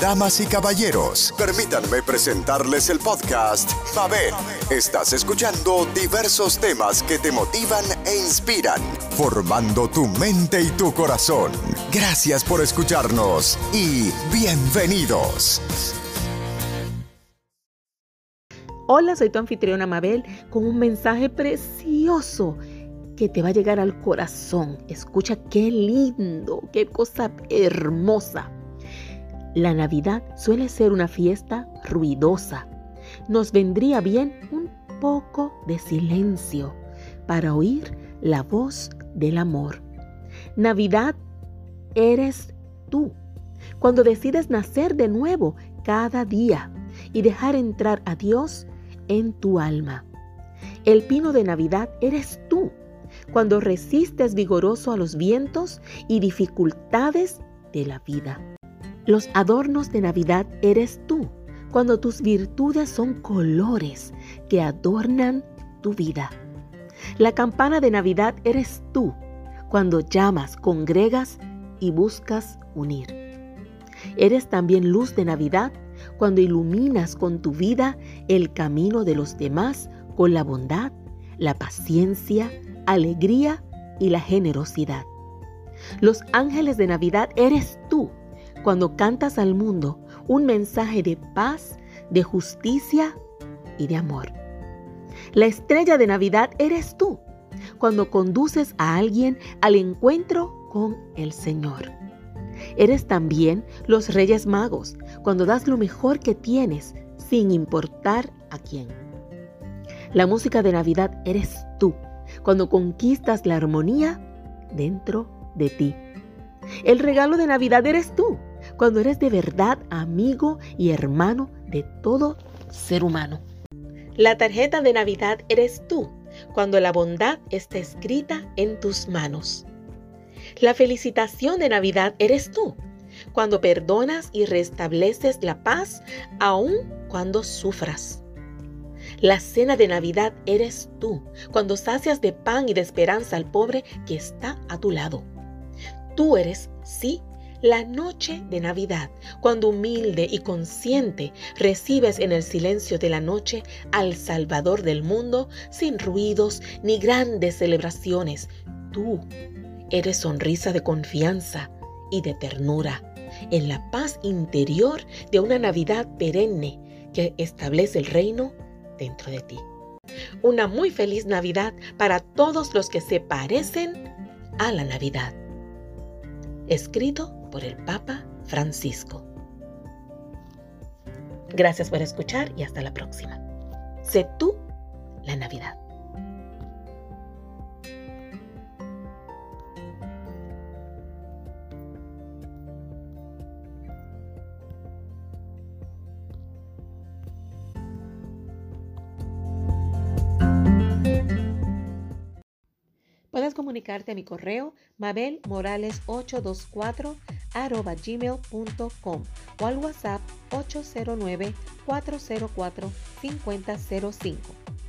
Damas y caballeros, permítanme presentarles el podcast Mabel. Estás escuchando diversos temas que te motivan e inspiran, formando tu mente y tu corazón. Gracias por escucharnos y bienvenidos. Hola, soy tu anfitriona Mabel con un mensaje precioso que te va a llegar al corazón. Escucha qué lindo, qué cosa hermosa. La Navidad suele ser una fiesta ruidosa. Nos vendría bien un poco de silencio para oír la voz del amor. Navidad eres tú. Cuando decides nacer de nuevo cada día y dejar entrar a Dios en tu alma. El pino de Navidad eres tú cuando resistes vigoroso a los vientos y dificultades de la vida. Los adornos de Navidad eres tú, cuando tus virtudes son colores que adornan tu vida. La campana de Navidad eres tú, cuando llamas, congregas y buscas unir. Eres también luz de Navidad cuando iluminas con tu vida el camino de los demás con la bondad, la paciencia, alegría y la generosidad. Los ángeles de Navidad eres tú cuando cantas al mundo un mensaje de paz, de justicia y de amor. La estrella de Navidad eres tú, cuando conduces a alguien al encuentro con el Señor. Eres también los Reyes Magos, cuando das lo mejor que tienes, sin importar a quién. La música de Navidad eres tú, cuando conquistas la armonía dentro de ti. El regalo de Navidad eres tú, cuando eres de verdad amigo y hermano de todo ser humano. La tarjeta de Navidad eres tú, cuando la bondad está escrita en tus manos. La felicitación de Navidad eres tú, cuando perdonas y restableces la paz aun cuando sufras. La cena de Navidad eres tú, cuando sacias de pan y de esperanza al pobre que está a tu lado. Tú eres, sí, la noche de Navidad, cuando humilde y consciente recibes en el silencio de la noche al Salvador del mundo sin ruidos ni grandes celebraciones. Tú eres sonrisa de confianza y de ternura, en la paz interior de una Navidad perenne que establece el reino dentro de ti. Una muy feliz Navidad para todos los que se parecen a la Navidad. Escrito por el Papa Francisco. Gracias por escuchar y hasta la próxima. Sé tú la Navidad. Comunicarte a mi correo mabelmorales824 gmail.com o al WhatsApp 809 404 5005.